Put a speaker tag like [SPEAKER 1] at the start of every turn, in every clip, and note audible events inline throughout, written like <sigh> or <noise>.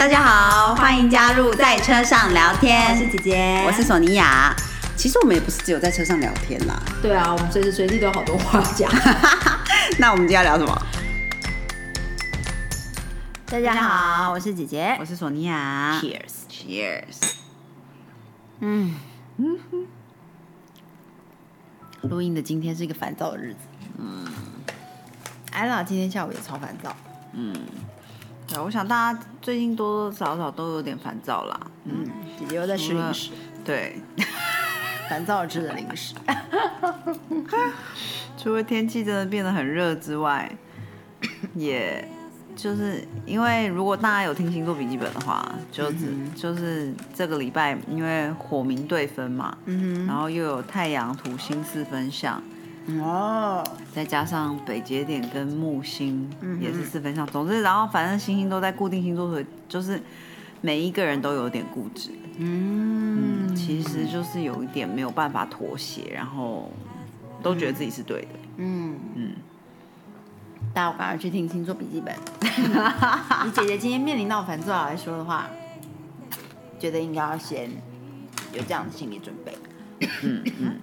[SPEAKER 1] 大家好，欢迎加入在车上聊天。
[SPEAKER 2] 我是姐姐，
[SPEAKER 1] 我是索尼娅。其实我们也不是只有在车上聊天啦。
[SPEAKER 2] 对啊，我们随时随地都有好多话讲。<laughs>
[SPEAKER 1] 那我们今天要聊什么？
[SPEAKER 2] 大家好，我是姐姐，
[SPEAKER 1] 我是索尼娅。
[SPEAKER 2] Cheers，Cheers。
[SPEAKER 1] 嗯嗯哼。录音的今天是一个烦躁的日子。
[SPEAKER 2] 嗯。艾拉今天下午也超烦躁。
[SPEAKER 1] 嗯。对，我想大家最近多多少少都有点烦躁啦。
[SPEAKER 2] 嗯。姐姐又在吃零食。
[SPEAKER 1] 对。<laughs>
[SPEAKER 2] 烦躁吃的零食。<laughs> <laughs>
[SPEAKER 1] 除了天气真的变得很热之外，也就是因为如果大家有听星座笔记本的话，就只、嗯、就是这个礼拜因为火明对分嘛，嗯、然后又有太阳土星四分相，
[SPEAKER 2] 哦，
[SPEAKER 1] 再加上北节点跟木星也是四分相，嗯、总之然后反正星星都在固定星座，所以就是每一个人都有点固执。嗯，嗯，其实就是有一点没有办法妥协，然后都觉得自己是对的。嗯嗯，
[SPEAKER 2] 大家我赶快去听星座笔记本。<laughs> 你姐姐今天面临到烦躁来说的话，觉得应该要先有这样的心理准备。
[SPEAKER 1] 嗯嗯，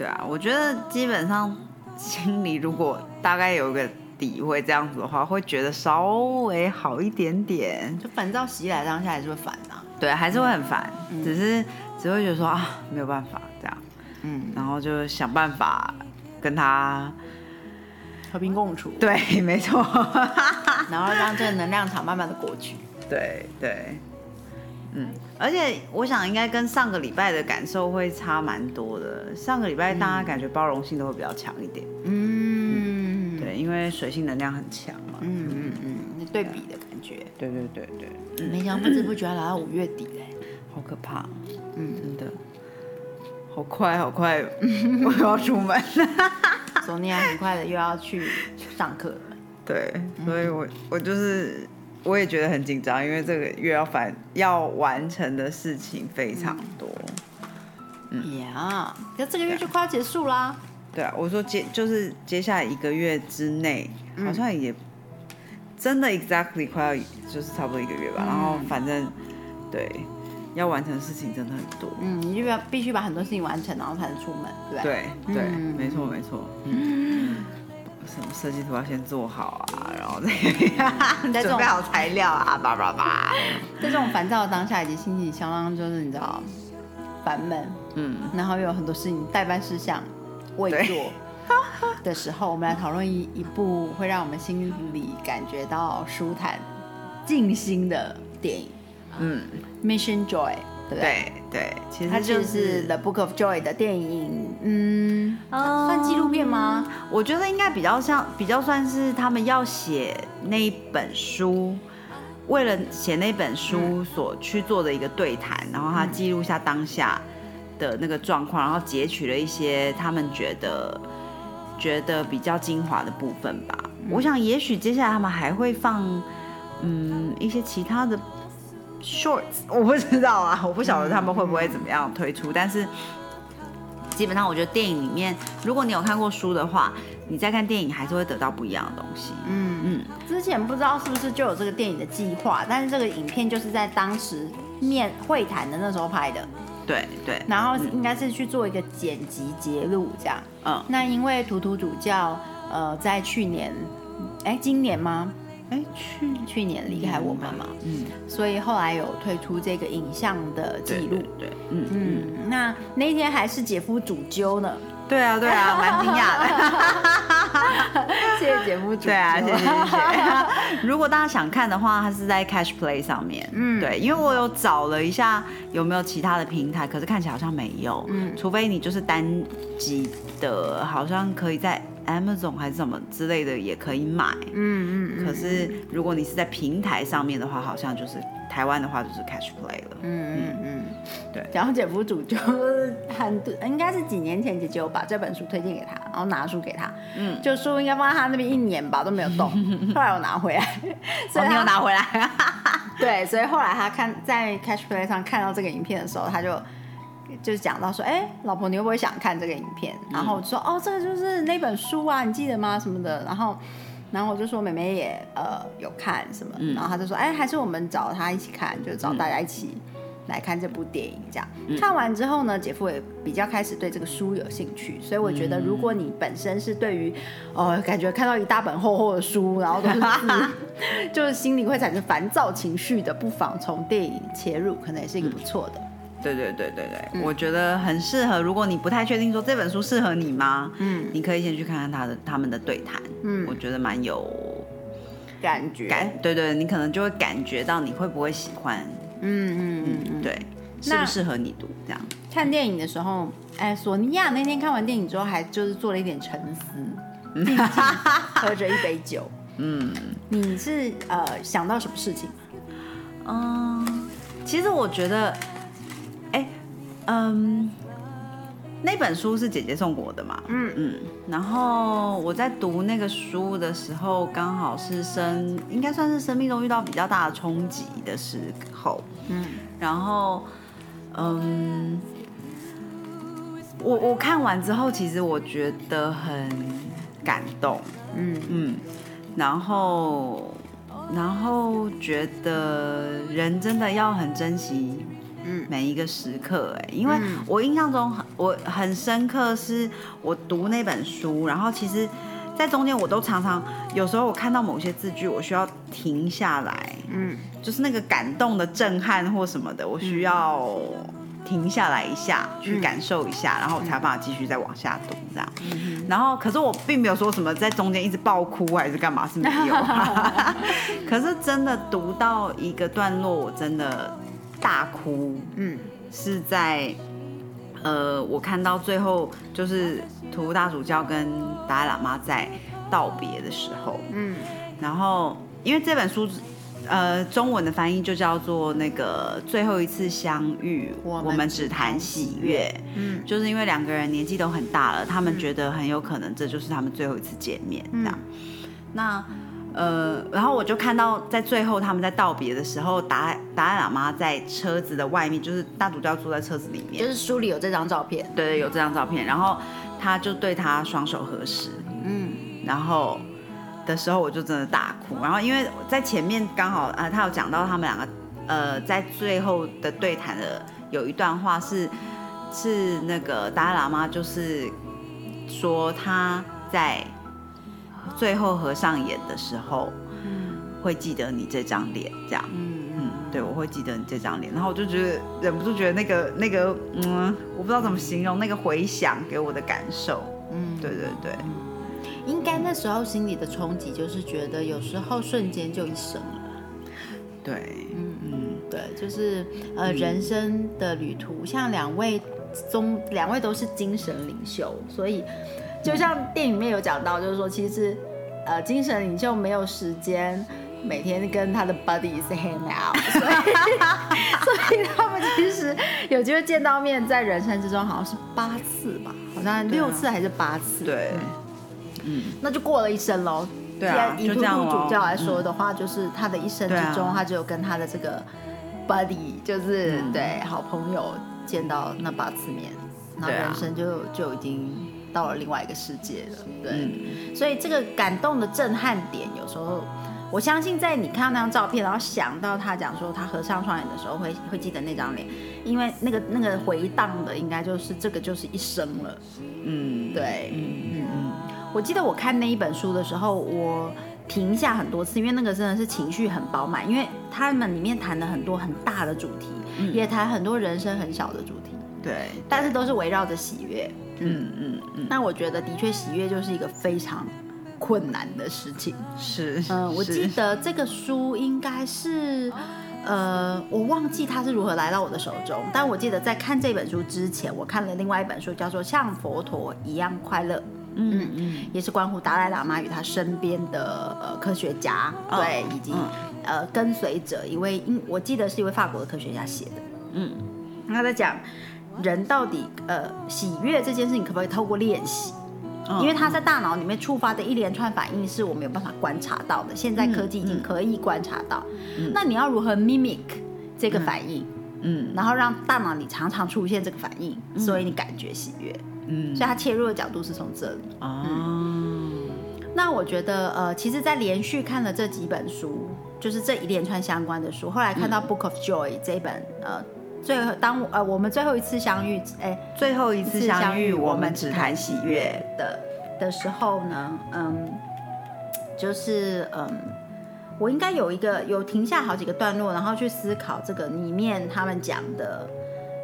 [SPEAKER 1] 对啊，我觉得基本上心里如果大概有一个底会这样子的话，会觉得稍微好一点点。
[SPEAKER 2] 就烦躁袭来当下还是会烦啊。
[SPEAKER 1] 对，还是会很烦，嗯、只是只会觉得说啊，没有办法这样，嗯，然后就想办法跟他
[SPEAKER 2] 和平共处。
[SPEAKER 1] 对，没错，<laughs>
[SPEAKER 2] 然后让这个能量场慢慢的过去。
[SPEAKER 1] 对对，嗯，而且我想应该跟上个礼拜的感受会差蛮多的。上个礼拜大家感觉包容性都会比较强一点，嗯，对，因为水性能量很强嘛，
[SPEAKER 2] 嗯嗯嗯，那对比的感觉。
[SPEAKER 1] 对对对对。
[SPEAKER 2] 没想到不知不觉要来到五月底嘞，<coughs>
[SPEAKER 1] 好可怕，嗯，真的，好快好快，<laughs> 我又要出门，
[SPEAKER 2] 索尼娅很快的又要去上课了，<laughs>
[SPEAKER 1] 对，所以我我就是我也觉得很紧张，因为这个月要反要完成的事情非常多，
[SPEAKER 2] 嗯。呀，可这个月就快要结束啦，
[SPEAKER 1] 对啊，我说接就是接下来一个月之内，好像也。真的 exactly 快要就是差不多一个月吧，嗯、然后反正对要完成的事情真的很多，
[SPEAKER 2] 嗯，你就要必须把很多事情完成，然后才能出门，对
[SPEAKER 1] 对？对，对、没错没错，嗯，<laughs> 什么设计图要先做好啊，然后再 <laughs> 准备好材料啊，叭叭叭，<laughs>
[SPEAKER 2] 在这种烦躁的当下以及心情相当就是你知道烦闷，嗯，然后又有很多事情代办事项未做。<laughs> 的时候，我们来讨论一一部会让我们心里感觉到舒坦、静心的电影。嗯，《Mission Joy》，对不对？
[SPEAKER 1] 对对，其实
[SPEAKER 2] 它就是《The Book of Joy》的电影。嗯，算纪录片吗？
[SPEAKER 1] 我觉得应该比较像，比较算是他们要写那一本书，为了写那本书所去做的一个对谈，然后他记录下当下的那个状况，然后截取了一些他们觉得。觉得比较精华的部分吧，嗯、我想也许接下来他们还会放，嗯，一些其他的 shorts，<laughs> 我不知道啊，我不晓得他们会不会怎么样推出，嗯、但是基本上我觉得电影里面，如果你有看过书的话，你再看电影还是会得到不一样的东西。
[SPEAKER 2] 嗯嗯，之前不知道是不是就有这个电影的计划，但是这个影片就是在当时面会谈的那时候拍的。
[SPEAKER 1] 对对，
[SPEAKER 2] 然后应该是去做一个剪辑节录这样。嗯，那因为图图主教呃在去年，哎今年吗？
[SPEAKER 1] 哎去
[SPEAKER 2] 去年离开我们嘛，嗯，所以后来有推出这个影像的记录。
[SPEAKER 1] 对，嗯嗯，
[SPEAKER 2] 那那天还是姐夫主揪呢。
[SPEAKER 1] 对啊对啊，<laughs> 蛮惊讶
[SPEAKER 2] 的。<laughs> 谢谢姐夫主
[SPEAKER 1] 对啊，谢谢谢谢。<laughs> 如果大家想看的话，它是在 Catch Play 上面。嗯，对，因为我有找了一下有没有其他的平台，可是看起来好像没有。嗯，除非你就是单集的，好像可以在 Amazon 还是什么之类的也可以买。嗯嗯。可是如果你是在平台上面的话，好像就是台湾的话就是 Catch Play 了。嗯嗯嗯。对，
[SPEAKER 2] 然后姐夫主就很应该是几年前姐姐有把这本书推荐给他，然后拿书给他，嗯，就书应该放在他那边一年吧都没有动，<laughs> 后来我拿回来，
[SPEAKER 1] 所以你有拿回来，<laughs>
[SPEAKER 2] 对，所以后来他看在 Catch Play 上看到这个影片的时候，他就就是讲到说，哎，老婆你会不会想看这个影片？然后我说，哦，这个就是那本书啊，你记得吗？什么的，然后然后我就说妹妹也呃有看什么，然后他就说哎还是我们找他一起看，就找大家一起来看这部电影这样。看完之后呢，姐夫也比较开始对这个书有兴趣，所以我觉得如果你本身是对于呃感觉看到一大本厚厚的书，然后都是，<laughs> 就是心里会产生烦躁情绪的，不妨从电影切入，可能也是一个不错的。
[SPEAKER 1] 对对对对对，我觉得很适合。如果你不太确定说这本书适合你吗？嗯，你可以先去看看他的他们的对谈。嗯，我觉得蛮有
[SPEAKER 2] 感觉。
[SPEAKER 1] 感对对，你可能就会感觉到你会不会喜欢。嗯嗯嗯，对，适不适合你读这样？
[SPEAKER 2] 看电影的时候，哎，索尼娅那天看完电影之后，还就是做了一点沉思，喝着一杯酒。<laughs> 嗯，你是呃想到什么事情？
[SPEAKER 1] 嗯，其实我觉得。嗯，那本书是姐姐送我的嘛？嗯嗯。然后我在读那个书的时候，刚好是生，应该算是生命中遇到比较大的冲击的时候。嗯。然后，嗯，我我看完之后，其实我觉得很感动。嗯嗯。然后，然后觉得人真的要很珍惜。每一个时刻，哎，因为我印象中很我很深刻，是我读那本书，然后其实，在中间我都常常有时候我看到某些字句，我需要停下来，嗯，就是那个感动的震撼或什么的，我需要停下来一下，去感受一下，然后我才办法继续再往下读这样。然后，可是我并没有说什么在中间一直爆哭还是干嘛，是没有。<laughs> 可是真的读到一个段落，我真的。大哭，嗯，是在，呃，我看到最后就是图大主教跟达赖喇嘛在道别的时候，嗯，然后因为这本书，呃，中文的翻译就叫做那个最后一次相遇，我们只谈喜悦，嗯，就是因为两个人年纪都很大了，他们觉得很有可能这就是他们最后一次见面，这样，那。呃，然后我就看到在最后他们在道别的时候，达达赖喇嘛在车子的外面，就是大主教坐在车子里面，
[SPEAKER 2] 就是书里有这张照片，
[SPEAKER 1] 对对，有这张照片。然后他就对他双手合十，嗯，然后的时候我就真的大哭。然后因为在前面刚好啊，他有讲到他们两个呃在最后的对谈的有一段话是是那个达赖喇嘛就是说他在。最后合上眼的时候，嗯。会记得你这张脸，这样，嗯嗯，对我会记得你这张脸，然后我就觉得忍不住觉得那个那个，嗯，我不知道怎么形容那个回响给我的感受，嗯，对对对，
[SPEAKER 2] 应该那时候心里的冲击就是觉得有时候瞬间就一生了，
[SPEAKER 1] 对，嗯
[SPEAKER 2] 嗯，对，就是呃人生的旅途，像两位中两位都是精神领袖，所以。就像电影里面有讲到，就是说，其实，呃，精神领袖没有时间每天跟他的 buddies hang out，<laughs> 所以，所以他们其实有机会见到面，在人生之中好像是八次吧，好像六次还是八次，
[SPEAKER 1] 对，嗯，
[SPEAKER 2] 那就过了一生喽。
[SPEAKER 1] 对啊，
[SPEAKER 2] 以图图主教来说的话，就是他的一生之中，他只有跟他的这个 buddy，就是对好朋友见到那八次面，那人生就就已经。到了另外一个世界了，对，所以这个感动的震撼点，有时候我相信，在你看到那张照片，然后想到他讲说他合上双眼的时候，会会记得那张脸，因为那个那个回荡的，应该就是这个就是一生了，嗯，对，嗯嗯嗯。我记得我看那一本书的时候，我停下很多次，因为那个真的是情绪很饱满，因为他们里面谈了很多很大的主题，也谈很多人生很小的主题，
[SPEAKER 1] 对，
[SPEAKER 2] 但是都是围绕着喜悦。嗯嗯嗯，那我觉得的确喜悦就是一个非常困难的事情。
[SPEAKER 1] 是，
[SPEAKER 2] 嗯，我记得这个书应该是，呃，我忘记它是如何来到我的手中，但我记得在看这本书之前，我看了另外一本书，叫做《像佛陀一样快乐》。嗯嗯，也是关乎达赖喇嘛与他身边的呃科学家，对，以及呃跟随者一位，因我记得是一位法国的科学家写的。嗯，他在讲。人到底呃喜悦这件事情可不可以透过练习？因为他在大脑里面触发的一连串反应是我没有办法观察到的。现在科技已经可以观察到，那你要如何 mimic 这个反应？嗯，然后让大脑里常常出现这个反应，所以你感觉喜悦。嗯，所以他切入的角度是从这里。哦。那我觉得，呃，其实，在连续看了这几本书，就是这一连串相关的书，后来看到《Book of Joy》这一本，呃，最后当呃我们最后一次相遇，哎，
[SPEAKER 1] 最后一次相遇，我们只谈喜悦
[SPEAKER 2] 的的时候呢，嗯，就是嗯，我应该有一个有停下好几个段落，然后去思考这个里面他们讲的。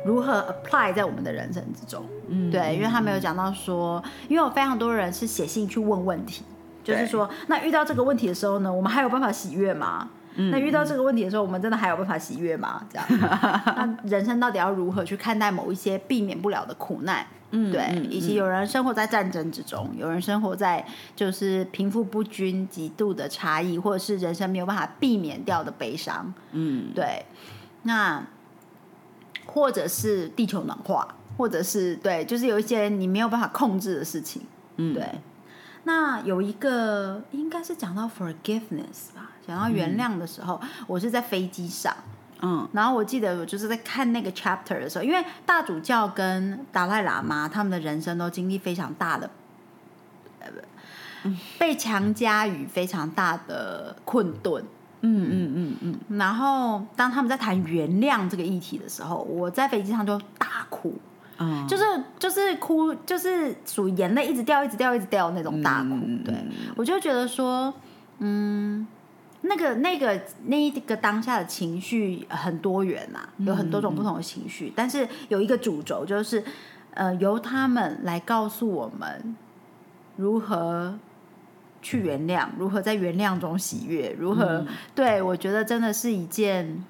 [SPEAKER 2] 如何 apply 在我们的人生之中？嗯，对，因为他没有讲到说，因为有非常多人是写信去问问题，就是说，那遇到这个问题的时候呢，我们还有办法喜悦吗？那遇到这个问题的时候，我们真的还有办法喜悦吗？这样，那人生到底要如何去看待某一些避免不了的苦难？嗯，对，以及有人生活在战争之中，有人生活在就是贫富不均、极度的差异，或者是人生没有办法避免掉的悲伤。嗯，对，那。或者是地球暖化，或者是对，就是有一些你没有办法控制的事情，嗯，对。那有一个应该是讲到 forgiveness 吧，讲到原谅的时候，我是在飞机上，嗯，然后我记得我就是在看那个 chapter 的时候，因为大主教跟达赖喇嘛他们的人生都经历非常大的，呃，被强加于非常大的困顿。嗯嗯嗯嗯，然后当他们在谈原谅这个议题的时候，我在飞机上就大哭，嗯，就是就是哭，就是属于眼泪一直掉、一直掉、一直掉那种大哭。对，我就觉得说，嗯，那个那个那一个当下的情绪很多元呐，有很多种不同的情绪，但是有一个主轴就是，呃，由他们来告诉我们如何。去原谅，如何在原谅中喜悦？如何？对我觉得真的是一件，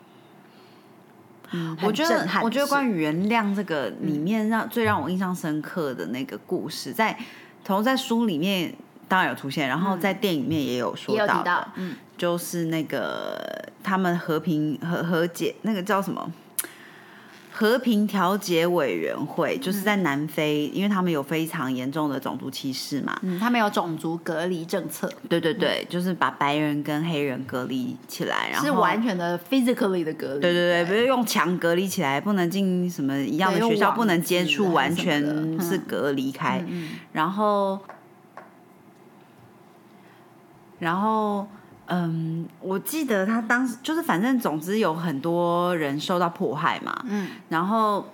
[SPEAKER 1] 嗯，我觉得，我觉得关于原谅这个里面，让最让我印象深刻的那个故事，在同在书里面当然有出现，然后在电影里面也有说到，嗯，就是那个他们和平和和解，那个叫什么？和平调解委员会就是在南非，因为他们有非常严重的种族歧视嘛，
[SPEAKER 2] 嗯，他们有种族隔离政策，
[SPEAKER 1] 对对对，就是把白人跟黑人隔离起来，然后
[SPEAKER 2] 是完全的 physically 的隔离，
[SPEAKER 1] 对对对，不是用墙隔离起来，不能进什么一样的学校，不能接触，完全是隔离开，然后，然后。嗯，我记得他当时就是，反正总之有很多人受到迫害嘛，嗯，然后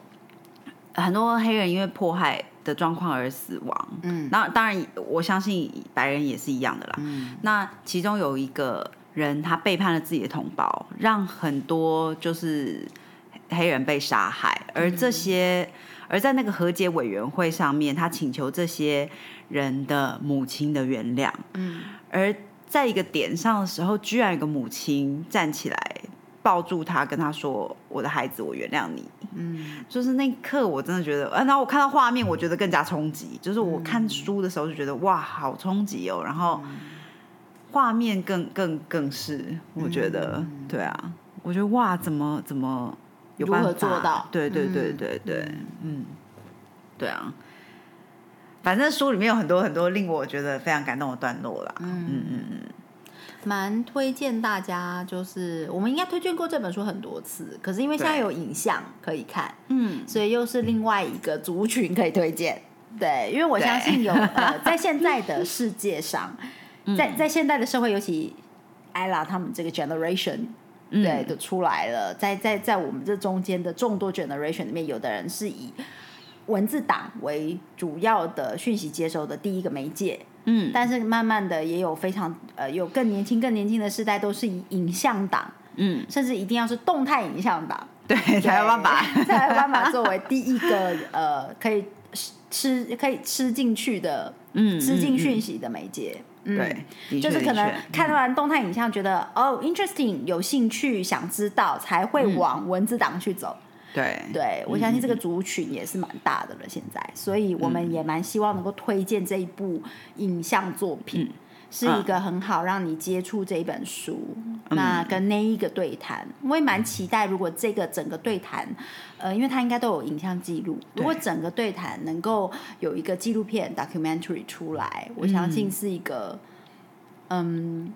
[SPEAKER 1] 很多黑人因为迫害的状况而死亡，嗯，那当然我相信白人也是一样的啦，嗯，那其中有一个人他背叛了自己的同胞，让很多就是黑人被杀害，而这些而在那个和解委员会上面，他请求这些人的母亲的原谅，嗯，而。在一个点上的时候，居然有个母亲站起来抱住他，跟他说：“我的孩子，我原谅你。”嗯，就是那一刻，我真的觉得，然后我看到画面，我觉得更加冲击。就是我看书的时候就觉得，哇，好冲击哦。然后画面更更更是，我觉得，对啊，我觉得哇，怎么怎么有办法
[SPEAKER 2] 做到？
[SPEAKER 1] 对对对对对，嗯，对啊。反正书里面有很多很多令我觉得非常感动的段落啦。嗯。嗯嗯嗯，
[SPEAKER 2] 蛮推荐大家，就是我们应该推荐过这本书很多次，可是因为现在有影像可以看，嗯，所以又是另外一个族群可以推荐。对，因为我相信有呃，<laughs> 在现在的世界上，在在现代的社会，尤其艾拉他们这个 generation，对，都出来了，在在在我们这中间的众多 generation 里面，有的人是以。文字档为主要的讯息接收的第一个媒介，嗯，但是慢慢的也有非常呃有更年轻更年轻的世代都是以影像档，嗯，甚至一定要是动态影像档，<laughs>
[SPEAKER 1] 对，才有办法。<laughs>
[SPEAKER 2] 才有办法作为第一个呃可以吃可以吃进去的，嗯，吃进讯息的媒介，
[SPEAKER 1] 对，
[SPEAKER 2] 就是可能看完动态影像觉得哦 interesting 有兴趣想知道才会往文字档去走。
[SPEAKER 1] 对，
[SPEAKER 2] 对我相信这个族群也是蛮大的了，现在，所以我们也蛮希望能够推荐这一部影像作品，是一个很好让你接触这一本书，那跟那一个对谈，我也蛮期待，如果这个整个对谈，呃，因为它应该都有影像记录，如果整个对谈能够有一个纪录片 documentary 出来，我相信是一个，嗯。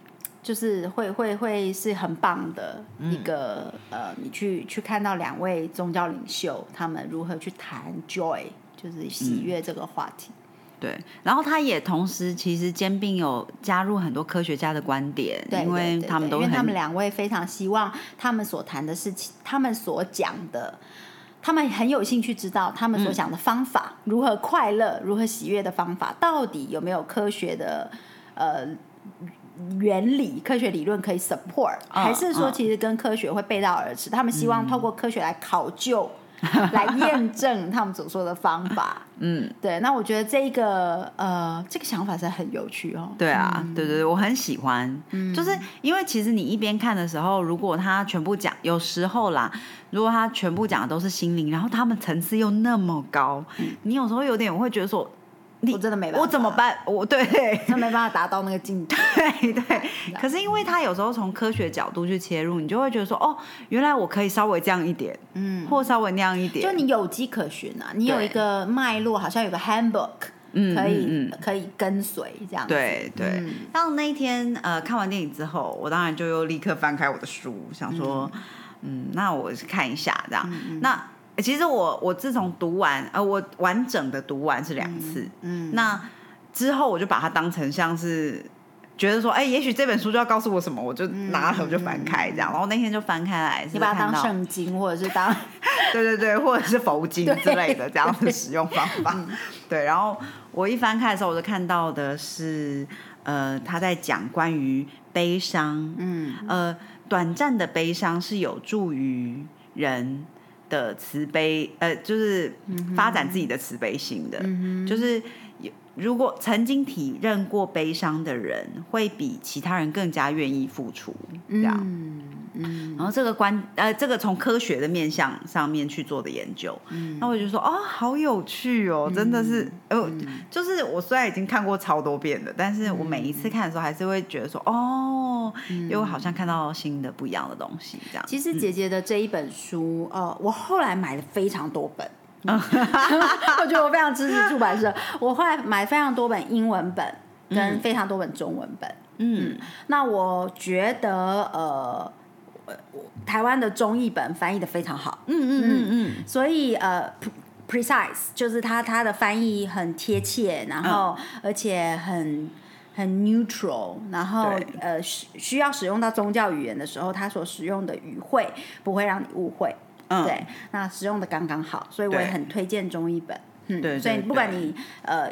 [SPEAKER 2] 就是会会会是很棒的一个呃，你去去看到两位宗教领袖他们如何去谈 joy，就是喜悦这个话题。
[SPEAKER 1] 对，然后他也同时其实兼并有加入很多科学家的观点，
[SPEAKER 2] 对，
[SPEAKER 1] 因为他们都
[SPEAKER 2] 因为他们两位非常希望他们所谈的事情，他们所讲的，他们很有兴趣知道他们所讲的方法、如何快乐、如何喜悦的方法，到底有没有科学的呃原理、科学理论可以 support，还是说其实跟科学会背道而驰？他们希望透过科学来考究。来验证他们所说的方法，<laughs> 嗯，对。那我觉得这一个呃，这个想法是很有趣哦。
[SPEAKER 1] 对啊，对对对，我很喜欢。嗯，就是因为其实你一边看的时候，如果他全部讲，有时候啦，如果他全部讲的都是心灵，然后他们层次又那么高，你有时候有点我会觉得说。
[SPEAKER 2] 我真的没办法，
[SPEAKER 1] 我怎么办？我对，
[SPEAKER 2] 真没办法达到那个境界。<laughs>
[SPEAKER 1] 对对，<laughs> 可是因为他有时候从科学角度去切入，你就会觉得说，哦，原来我可以稍微这样一点，嗯，或稍微那样一点，
[SPEAKER 2] 就你有迹可循啊，你有一个脉络，好像有个 handbook，嗯，可以可以跟随这样。
[SPEAKER 1] 对对。当那一天呃看完电影之后，我当然就又立刻翻开我的书，想说，嗯，那我看一下这样，那。其实我我自从读完，呃，我完整的读完是两次，嗯，那之后我就把它当成像是觉得说，哎，也许这本书就要告诉我什么，我就拿了我就翻开这样，然后那天就翻开来，
[SPEAKER 2] 你把它当圣经或者是当，<laughs>
[SPEAKER 1] 对对对，或者是佛经之类的这样的使用方法，对，然后我一翻开的时候，我就看到的是，呃，他在讲关于悲伤，嗯，呃，短暂的悲伤是有助于人。的慈悲，呃，就是发展自己的慈悲心的，就是如果曾经体认过悲伤的人，会比其他人更加愿意付出，这样。嗯，然后这个观呃，这个从科学的面向上面去做的研究，嗯，那我就说哦，好有趣哦，真的是，呃，就是我虽然已经看过超多遍了，但是我每一次看的时候，还是会觉得说哦，因为好像看到新的不一样的东西，这样。
[SPEAKER 2] 其实姐姐的这一本书，呃，我后来买了非常多本，<laughs> 我觉得我非常支持出版社，我后来买非常多本英文本跟非常多本中文本，嗯，那我觉得呃。台湾的中译本翻译的非常好，嗯嗯嗯嗯，所以呃，precise 就是它它的翻译很贴切，然后而且很很 neutral，然后呃需需要使用到宗教语言的时候，它所使用的语汇不会让你误会，对，那使用的刚刚好，所以我也很推荐中译本，
[SPEAKER 1] 嗯，对，
[SPEAKER 2] 所以不管你呃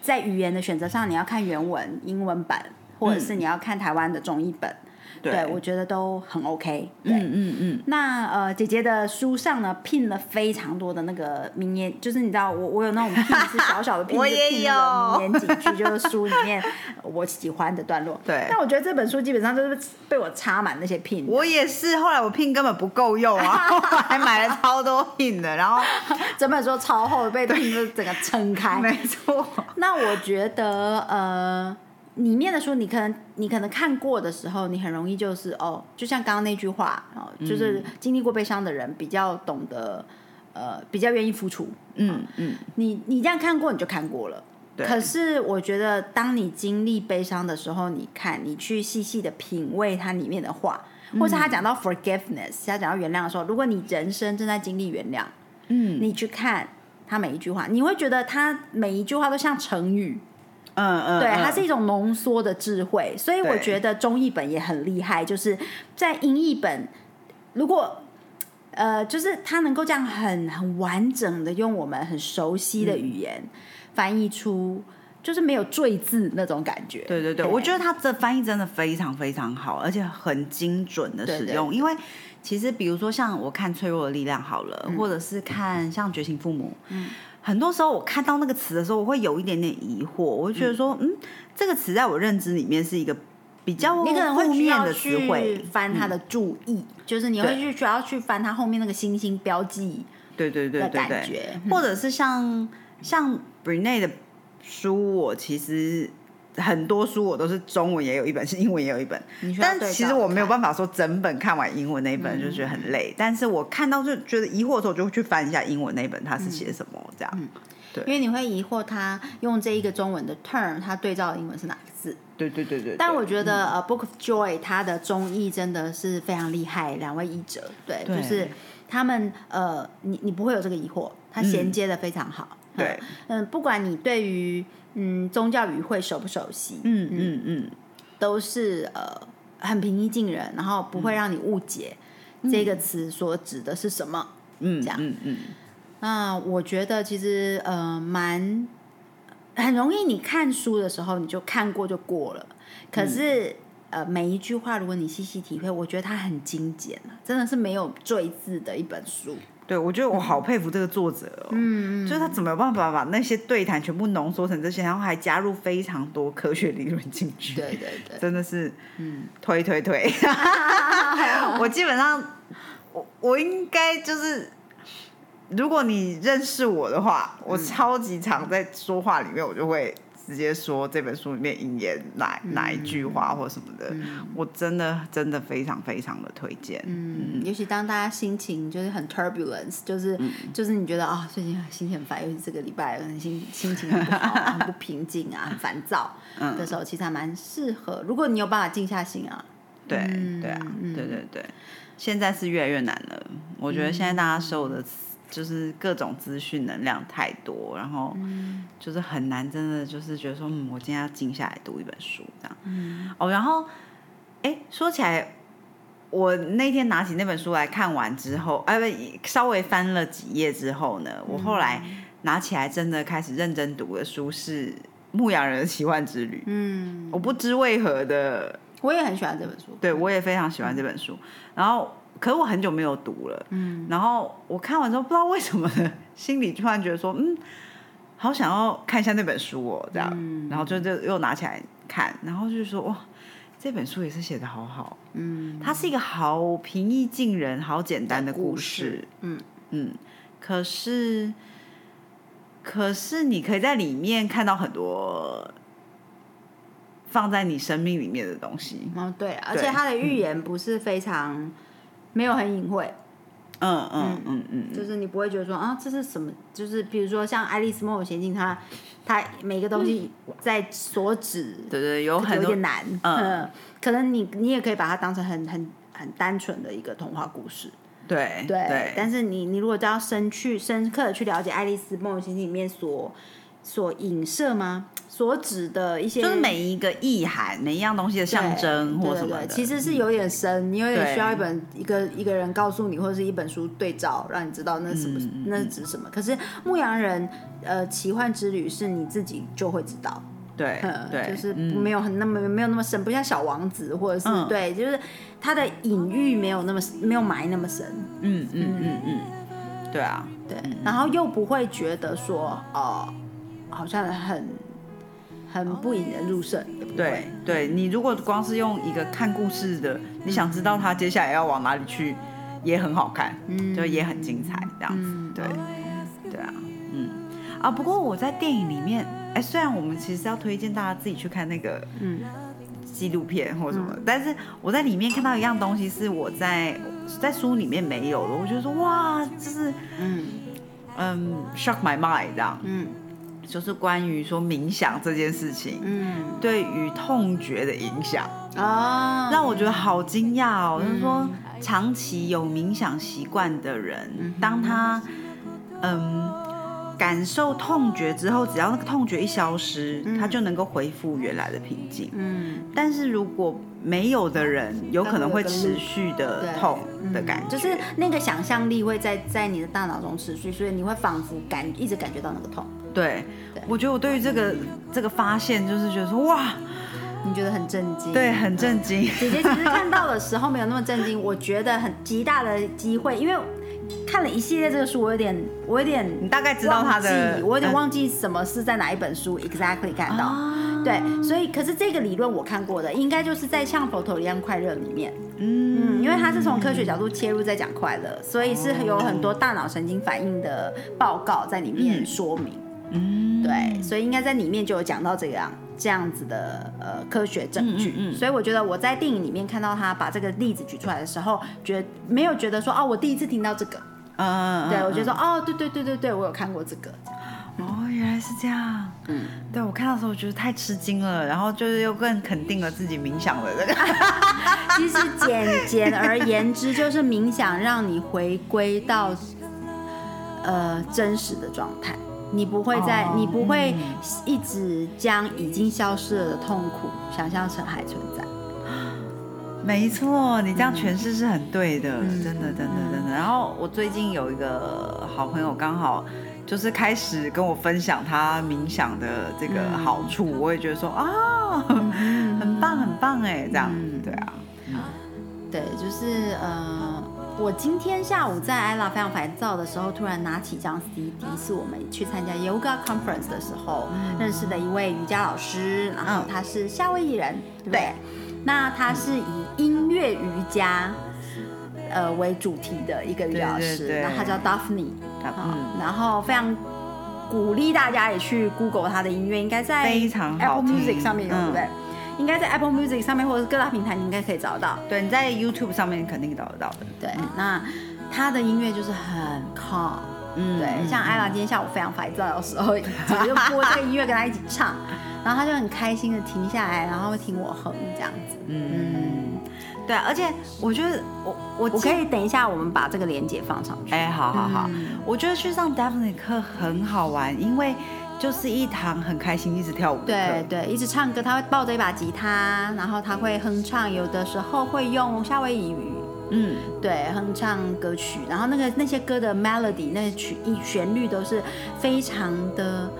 [SPEAKER 2] 在语言的选择上，你要看原文英文版，或者是你要看台湾的中译本。对，我觉得都很 OK。嗯嗯嗯。那呃，姐姐的书上呢，拼了非常多的那个名言，就是你知道，我我有那种拼是小小的 <laughs> 拼，
[SPEAKER 1] 我也有 <laughs> <laughs>
[SPEAKER 2] 名言警句，就是书里面我喜欢的段落。
[SPEAKER 1] 对。
[SPEAKER 2] 但我觉得这本书基本上就是被我插满那些拼。
[SPEAKER 1] 我也是，后来我拼根本不够用啊，还买了超多拼的，然后
[SPEAKER 2] 整本书超厚，被拼的整个撑开。
[SPEAKER 1] 没错。
[SPEAKER 2] 那我觉得呃。里面的书，你可能你可能看过的时候，你很容易就是哦，就像刚刚那句话哦，就是经历过悲伤的人比较懂得，呃，比较愿意付出。嗯嗯，你你这样看过你就看过了。可是我觉得，当你经历悲伤的时候，你看你去细细的品味它里面的话，或是他讲到 forgiveness，他讲到原谅的时候，如果你人生正在经历原谅，嗯，你去看他每一句话，你会觉得他每一句话都像成语。嗯嗯，对，它是一种浓缩的智慧，所以我觉得中译本也很厉害，就是在英译本，如果呃，就是它能够这样很很完整的用我们很熟悉的语言翻译出，就是没有赘字那种感觉。
[SPEAKER 1] 对对对，我觉得它的翻译真的非常非常好，而且很精准的使用。因为其实比如说像我看《脆弱的力量》好了，或者是看像《觉醒父母》，嗯。很多时候我看到那个词的时候，我会有一点点疑惑，我就觉得说，嗯，这个词在我认知里面是一个比较
[SPEAKER 2] 你可能会
[SPEAKER 1] 需要去
[SPEAKER 2] 翻它的注意，就是你会去需要去翻它后面那个星星标记，
[SPEAKER 1] 对对对对对，或者是像像 Brene 的书，我其实。很多书我都是中文也有一本，是英文也有一本。但其实我没有办法说整本看完英文那一本就觉得很累。但是我看到就觉得疑惑的时候，就会去翻一下英文那一本，它是写什么这样。对，
[SPEAKER 2] 因为你会疑惑他用这一个中文的 term，他对照的英文是哪个字？
[SPEAKER 1] 对对对对。
[SPEAKER 2] 但我觉得呃，Book of Joy 它的中译真的是非常厉害，两位译者，对，就是他们呃，你你不会有这个疑惑，它衔接的非常好。
[SPEAKER 1] 对，
[SPEAKER 2] 嗯，不管你对于嗯宗教语汇熟不熟悉，
[SPEAKER 1] 嗯嗯嗯，
[SPEAKER 2] 都是呃很平易近人，然后不会让你误解这个词所指的是什么。
[SPEAKER 1] 嗯，
[SPEAKER 2] 这样
[SPEAKER 1] 嗯嗯，
[SPEAKER 2] 那我觉得其实呃蛮很容易，你看书的时候你就看过就过了，可是。呃，每一句话，如果你细细体会，我觉得它很精简啊，真的是没有赘字的一本书。
[SPEAKER 1] 对，我觉得我好佩服这个作者哦，嗯嗯，就是他怎么有办法把那些对谈全部浓缩成这些，然后还加入非常多科学理论进去。
[SPEAKER 2] 对对对，<laughs>
[SPEAKER 1] 真的是，嗯，推推推。<laughs> <laughs> 我基本上，我我应该就是，如果你认识我的话，我超级常在说话里面，我就会直接说这本书里面引言哪哪一句话或什么的，我真的真的非常非常的推荐。
[SPEAKER 2] 嗯，尤其当大家心情就是很 turbulence，就是、就是你觉得啊、最近心情很烦，尤其这个礼拜心心情很不好，很不平静啊，很烦躁 <laughs> 的时候，其实还蛮适合。如果你有办法静下心啊，
[SPEAKER 1] 对对啊，对对对，现在是越来越难了。我觉得现在大家受的就是各种资讯能量太多，然后就是很难，真的就是觉得说，嗯，我今天要静下来读一本书这样。
[SPEAKER 2] 嗯
[SPEAKER 1] 哦，然后，哎，说起来，我那天拿起那本书来看完之后，哎、不，稍微翻了几页之后呢，我后来拿起来真的开始认真读的书是《牧羊人的奇幻之旅》。
[SPEAKER 2] 嗯，
[SPEAKER 1] 我不知为何的，
[SPEAKER 2] 我也很喜欢这本书。
[SPEAKER 1] 对我也非常喜欢这本书。然后，可是我很久没有读了。
[SPEAKER 2] 嗯
[SPEAKER 1] 然后我看完之后，不知道为什么呢，<laughs> 心里突然觉得说，嗯，好想要看一下那本书哦，这样。
[SPEAKER 2] 嗯
[SPEAKER 1] 然后就就又拿起来看，然后就是说，哇，这本书也是写的好好。
[SPEAKER 2] 嗯
[SPEAKER 1] 它是一个好平易近人、好简单的故
[SPEAKER 2] 故
[SPEAKER 1] 事
[SPEAKER 2] 事。嗯
[SPEAKER 1] 嗯，可是，可是你可以在里面看到很多放在你生命里面的东西。
[SPEAKER 2] 哦对，而且它的预言不是非常没有很隐晦，
[SPEAKER 1] 嗯嗯嗯嗯，
[SPEAKER 2] 就是你不会觉得说啊这是什么，就是比如说像《爱丽丝梦游仙境》，它它每个东西在所指
[SPEAKER 1] 对对，有很多
[SPEAKER 2] 有点难，
[SPEAKER 1] 嗯。
[SPEAKER 2] 嗯，可能你你也可以把它当成很很很单纯的一个童话故事，
[SPEAKER 1] 对
[SPEAKER 2] 对，
[SPEAKER 1] 对，
[SPEAKER 2] 但是你你如果都要深去深刻的去了解《爱丽丝梦游仙境》里面所所影射吗？所指的一些
[SPEAKER 1] 就是每一个意涵，每一样东西的象征或什么的，
[SPEAKER 2] 对对对，其实是有点深，你有点需要一本一个一个人告诉你，或者是一本书对照，让你知道那是什么，
[SPEAKER 1] 嗯
[SPEAKER 2] 那是指什么。可是牧羊人呃奇幻之旅是你自己就会知道，
[SPEAKER 1] 对
[SPEAKER 2] 嗯，
[SPEAKER 1] 对，
[SPEAKER 2] 就是
[SPEAKER 1] 嗯。
[SPEAKER 2] 没有很那么没有那么深，不像小王子或者是、
[SPEAKER 1] 嗯。
[SPEAKER 2] 对，就是它的隐喻没有那么没有埋那么深，
[SPEAKER 1] 嗯嗯嗯嗯，对啊，
[SPEAKER 2] 对，然后又不会觉得说哦、好像很很不引人入胜，
[SPEAKER 1] 对对，你如果光是用一个看故事的，你想知道他接下来要往哪里去，也很好看，
[SPEAKER 2] 嗯。
[SPEAKER 1] 就也很精彩这样子，
[SPEAKER 2] 嗯。
[SPEAKER 1] 对对啊，嗯。啊，不过我在电影里面，哎，虽然我们其实要推荐大家自己去看那个
[SPEAKER 2] 嗯。
[SPEAKER 1] 纪录片或什么，但是我在里面看到一样东西是我在在书里面没有的，我觉得说哇，就是
[SPEAKER 2] 嗯。
[SPEAKER 1] 嗯 shock my mind 这样，
[SPEAKER 2] 嗯
[SPEAKER 1] 就是关于说冥想这件事情。
[SPEAKER 2] 嗯
[SPEAKER 1] 对于痛觉的影响，
[SPEAKER 2] 啊，
[SPEAKER 1] 让我觉得好惊讶哦。就是说，
[SPEAKER 2] 嗯
[SPEAKER 1] 长期有冥想习惯的人，当他嗯感受痛觉之后，只要那个痛觉一消失，他就能够恢复原来的平静。
[SPEAKER 2] 嗯。
[SPEAKER 1] 但是如果没有的人，有可能会持续的痛的感觉，
[SPEAKER 2] 嗯就是那个想象力会在在你的大脑中持续，所以你会仿佛感一直感觉到那个痛，
[SPEAKER 1] 对
[SPEAKER 2] 对。
[SPEAKER 1] 我觉得我对于这个这个发现，就是觉得说哇，
[SPEAKER 2] 你觉得很震惊。
[SPEAKER 1] 对，很震惊。
[SPEAKER 2] 姐姐其实看到的时候没有那么震惊，我觉得很极大的机会，因为看了一系列这个书，我有点我有点
[SPEAKER 1] 你大概知道他的
[SPEAKER 2] 我有点
[SPEAKER 1] 嗯
[SPEAKER 2] 忘记什么是在哪一本书 exactly 看到。
[SPEAKER 1] 啊
[SPEAKER 2] 对，所以可是这个理论我看过的，应该就是在像佛陀一样快乐里面，
[SPEAKER 1] 嗯
[SPEAKER 2] 嗯，因为它是从科学角度切入在讲快乐，所以是有很多大脑神经反应的报告在里面说明。
[SPEAKER 1] 嗯，
[SPEAKER 2] 对，所以应该在里面就有讲到这样这样子的呃科学证据。
[SPEAKER 1] 嗯嗯嗯
[SPEAKER 2] 所以我觉得我在电影里面看到他把这个例子举出来的时候，觉得没有觉得说哦，我第一次听到这个，
[SPEAKER 1] 嗯，嗯
[SPEAKER 2] 对我觉得说
[SPEAKER 1] 嗯
[SPEAKER 2] 哦，对对对对对，我有看过这个。
[SPEAKER 1] 哦，原来是这样。
[SPEAKER 2] 嗯，
[SPEAKER 1] 对我看到的时候，我觉得太吃惊了，然后就是又更肯定了自己冥想的这个。<laughs>
[SPEAKER 2] 其实简简而言之，就是冥想让你回归到呃真实的状态。你不会在，
[SPEAKER 1] 哦。
[SPEAKER 2] 你不会一直将已经消失了的痛苦想象成还存在。
[SPEAKER 1] 没错，你这样诠释是很对的，
[SPEAKER 2] 嗯。
[SPEAKER 1] 真的，真的，真的。然后我最近有一个好朋友，刚好就是开始跟我分享他冥想的这个
[SPEAKER 2] 嗯
[SPEAKER 1] 好处，我也觉得说啊，很棒，很棒哎，这样，
[SPEAKER 2] 嗯。
[SPEAKER 1] 对啊，
[SPEAKER 2] 对，就是呃，我今天下午在 ella 非常烦躁的时候，突然拿起一张 CD，是我们去参加 yoga conference 的时候、认识的一位瑜伽老师，然后
[SPEAKER 1] 嗯
[SPEAKER 2] 他是夏威夷人，对不对？
[SPEAKER 1] 对
[SPEAKER 2] 那他是以音乐瑜伽。呃，为主题的一个瑜伽老师，
[SPEAKER 1] 对对对
[SPEAKER 2] 那他叫 Daphne，然后非常鼓励大家也去 Google 他的音乐，应该在
[SPEAKER 1] 非常
[SPEAKER 2] Music 上面有，
[SPEAKER 1] 嗯
[SPEAKER 2] 对不对？应该在 Apple Music 上面或者是各大平台，你应该可以找得到。
[SPEAKER 1] 对，你在 YouTube 上面肯定找得到的，
[SPEAKER 2] 对，那他的音乐就是很 calm，
[SPEAKER 1] 嗯。
[SPEAKER 2] 对，像艾拉今天下午非常烦躁的时候，姐姐就播这个音乐跟他一起唱，<laughs> 然后他就很开心的停下来，然后会听我哼这样子。
[SPEAKER 1] 嗯，对啊，而且我觉得我我
[SPEAKER 2] 我可以等一下我们把这个连接放上去。
[SPEAKER 1] 哎，好好好，
[SPEAKER 2] 嗯。
[SPEAKER 1] 我觉得去上 Daphne 课很好玩，因为就是一堂很开心一直跳舞的，
[SPEAKER 2] 对对，一直唱歌，他会抱着一把吉他，然后他会哼唱，有的时候会用夏威夷语。
[SPEAKER 1] 嗯，
[SPEAKER 2] 对，哼唱歌曲，然后那个那些歌的 melody，那些曲一旋律都是非常的，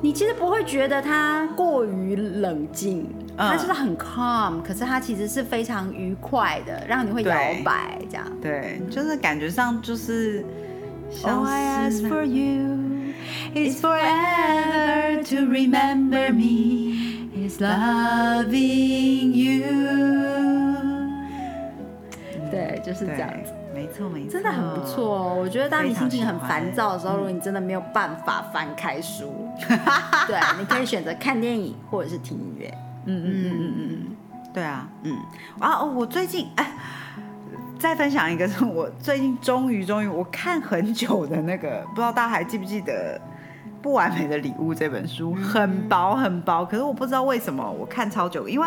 [SPEAKER 2] 你其实不会觉得他过于冷静，
[SPEAKER 1] 嗯
[SPEAKER 2] 它就是很 calm，可是他其实是非常愉快的，让你会摇摆这样。
[SPEAKER 1] 对，就是感觉上就是。
[SPEAKER 2] All I ask for you is forever to remember me, is loving you。对，就是这样子。
[SPEAKER 1] 对，没错没错，
[SPEAKER 2] 真的很不错哦！我觉得当你心情很烦躁的时候，如果你真的没有办法翻开书，<laughs> 对，你可以选择看电影或者是听音乐。
[SPEAKER 1] 嗯嗯嗯嗯嗯嗯，对啊，嗯啊，哦我最近哎，再分享一个，是 <laughs> 我最近终于终于我看很久的那个，不知道大家还记不记得《不完美的礼物》这本书，很薄很薄，可是我不知道为什么我看超久，因为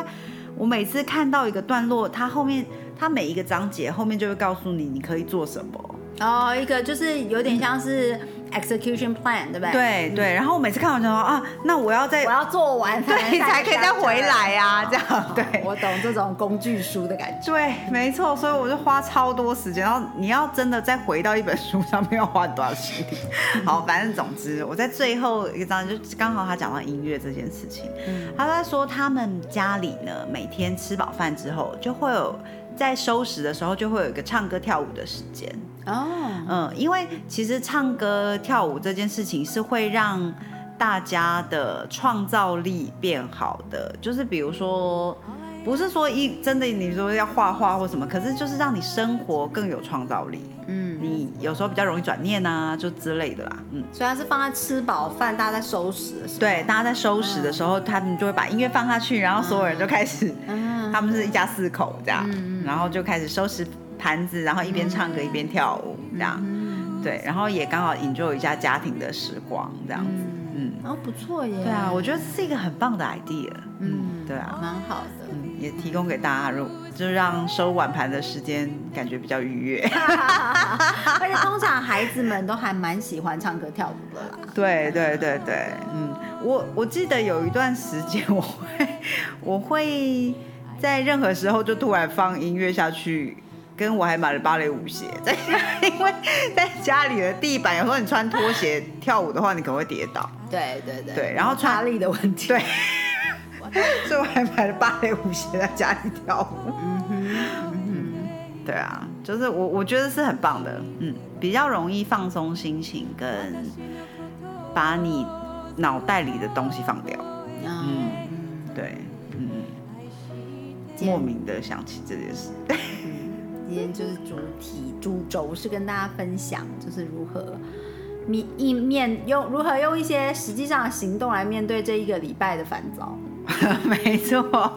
[SPEAKER 1] 我每次看到一个段落，它后面它每一个章节后面就会告诉你你可以做什么。
[SPEAKER 2] 哦，一个就是有点像是 execution plan，对不对？，
[SPEAKER 1] 对对，然后我每次看完就说啊，那我要再
[SPEAKER 2] 我要做完才
[SPEAKER 1] 对
[SPEAKER 2] 下 <laughs>
[SPEAKER 1] 才可以再回来呀、
[SPEAKER 2] 哦
[SPEAKER 1] 这样 <laughs> 对。
[SPEAKER 2] 我懂这种工具书的感觉。
[SPEAKER 1] 对，没错，所以我就花超多时间，然后你要真的再回到一本书上面，要花多少时间？<laughs> 好，反正总之，我在最后一章就刚好他讲到音乐这件事情，
[SPEAKER 2] 嗯
[SPEAKER 1] 他在说他们家里呢，每天吃饱饭之后，就会有在收拾的时候，就会有一个唱歌跳舞的时间。
[SPEAKER 2] 哦，
[SPEAKER 1] 嗯，因为其实唱歌跳舞这件事情是会让大家的创造力变好的，就是比如说，不是说一真的你说要画画或什么，可是就是让你生活更有创造力。
[SPEAKER 2] 嗯，
[SPEAKER 1] 你有时候比较容易转念啊，就之类的啦。嗯，
[SPEAKER 2] 所以它是放在吃饱饭，大家在收拾的时候。
[SPEAKER 1] 对，大家在收拾的时候，他们就会把音乐放下去，然后所有人就开始，
[SPEAKER 2] 嗯，<laughs>
[SPEAKER 1] 他们是一家四口这样，然后就开始收拾盘子，然后一边唱歌一边跳舞这样。对，然后也刚好 enjoy 一下家庭的时光，这样子。嗯，
[SPEAKER 2] 哦，不错耶。
[SPEAKER 1] 对啊，我觉得是一个很棒的 idea。嗯，对啊，
[SPEAKER 2] 蛮好的。
[SPEAKER 1] 嗯，也提供给大家，如就让收碗盘的时间感觉比较愉悦。<laughs>
[SPEAKER 2] 而且通常孩子们都还蛮喜欢唱歌跳舞的啦。
[SPEAKER 1] 对对对对，嗯，我我记得有一段时间，我会 <laughs> 我会在任何时候就突然放音乐下去。跟我还买了芭蕾舞鞋，在 <laughs> 因为在家里的地板，有时候你穿拖鞋跳舞的话，你可能会跌倒。
[SPEAKER 2] 对对对。
[SPEAKER 1] 对然后
[SPEAKER 2] 穿力的问题。
[SPEAKER 1] 对，<laughs> 所以我还买了芭蕾舞鞋在家里跳舞。
[SPEAKER 2] 嗯哼，嗯
[SPEAKER 1] 对啊，就是我我觉得是很棒的，嗯，比较容易放松心情，跟把你脑袋里的东西放掉。
[SPEAKER 2] 嗯嗯。
[SPEAKER 1] 对，嗯，莫名的想起这件事。
[SPEAKER 2] 今天就是主题主轴是跟大家分享，就是如何面一面用如何用一些实际上的行动来面对这一个礼拜的烦躁。<laughs>
[SPEAKER 1] 没错。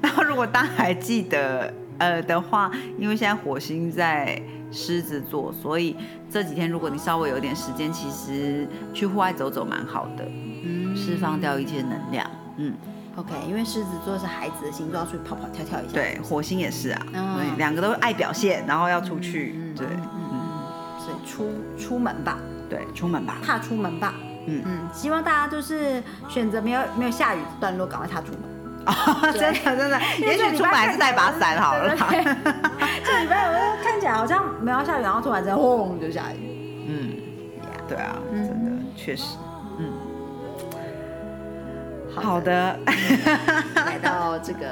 [SPEAKER 1] 然后如果大家还记得呃的话，因为现在火星在狮子座，所以这几天如果你稍微有点时间，其实去户外走走蛮好的，
[SPEAKER 2] 嗯
[SPEAKER 1] 释放掉一些能量。嗯，
[SPEAKER 2] OK，因为狮子座是孩子的星座，要出去跑跑跳跳一下。
[SPEAKER 1] 对，火星也是啊，
[SPEAKER 2] 嗯
[SPEAKER 1] 所以两个都爱表现，然后要出去，对，
[SPEAKER 2] 嗯，所以出出门吧，
[SPEAKER 1] 对，出门吧，
[SPEAKER 2] 踏出门吧。嗯嗯，希望大家就是选择没有没有下雨的段落，赶快踏出门。<laughs>
[SPEAKER 1] 哦，真的真的，也许出门还是带把伞好了。<laughs>
[SPEAKER 2] 这礼拜我看起来好像没有下雨，然后突然间轰就下
[SPEAKER 1] 雨。嗯，对啊，真的确实。嗯，好的，
[SPEAKER 2] 来到这个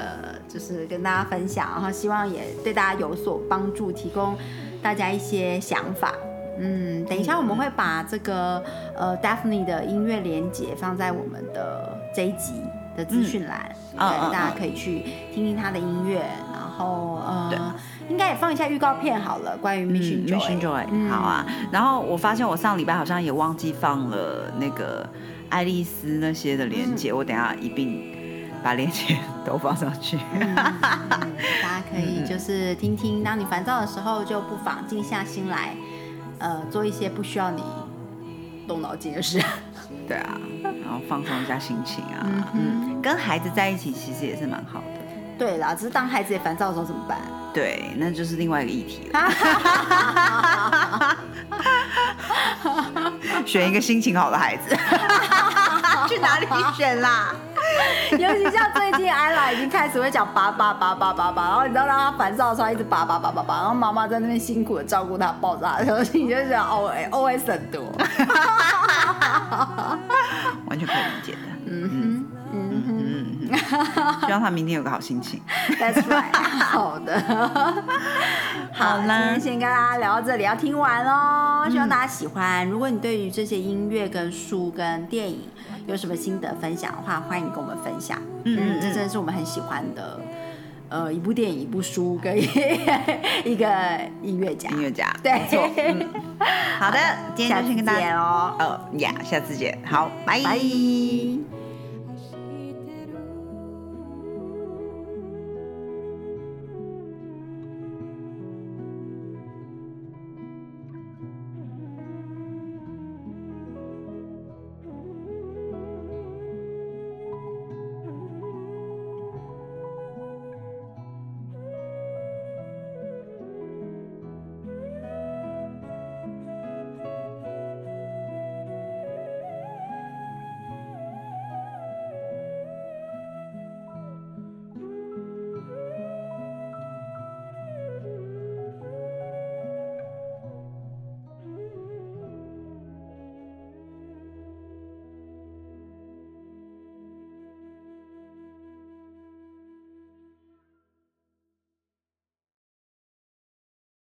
[SPEAKER 2] 就是跟大家分享，然后希望也对大家有所帮助，提供大家一些想法。嗯，等一下我们会把这个呃 Daphne 的音乐连接放在我们的这一集的资讯栏，对，大家可以去听听他的音乐，然后呃，应该也放一下预告片好了，关于 Mission Joy，
[SPEAKER 1] 好啊。然后我发现我上礼拜好像也忘记放了那个爱丽丝那些的连接，我等下一并把连接都放上去，<laughs>
[SPEAKER 2] 大家可以就是听听，当你烦躁的时候，就不妨静下心来。呃，做一些不需要你动脑筋的事，
[SPEAKER 1] 对啊，然后放松一下心情啊，嗯，跟孩子在一起其实也是蛮好的。
[SPEAKER 2] 对啦，只是当孩子也烦躁的时候怎么办？
[SPEAKER 1] 对，那就是另外一个议题了。<laughs> 选一个心情好的孩子，<laughs> 去哪里选啦？<laughs>
[SPEAKER 2] 尤其像最近艾拉已经开始会讲叭叭叭叭叭叭，然后你知道让他烦躁的时候一直叭叭叭叭叭，然后妈妈在那边辛苦的照顾他爆炸的时候，你 <laughs> 就想 O A O S 很多，
[SPEAKER 1] 完全可以理解的。<laughs> 希望他明天有个好心情。
[SPEAKER 2] That's right。好的，<laughs> 好啦，今天先跟大家聊到这里，要听完哦，希望大家喜欢。如果你对于这些音乐、跟书、跟电影，有什么心得分享的话，欢迎跟我们分享。嗯，这真的是我们很喜欢的，呃，一部电影、一部书跟一个音乐家。
[SPEAKER 1] 音乐家，<laughs>
[SPEAKER 2] 对，
[SPEAKER 1] 没错。好的，今天就先跟大家哦，哦呀，下次见，好，拜拜。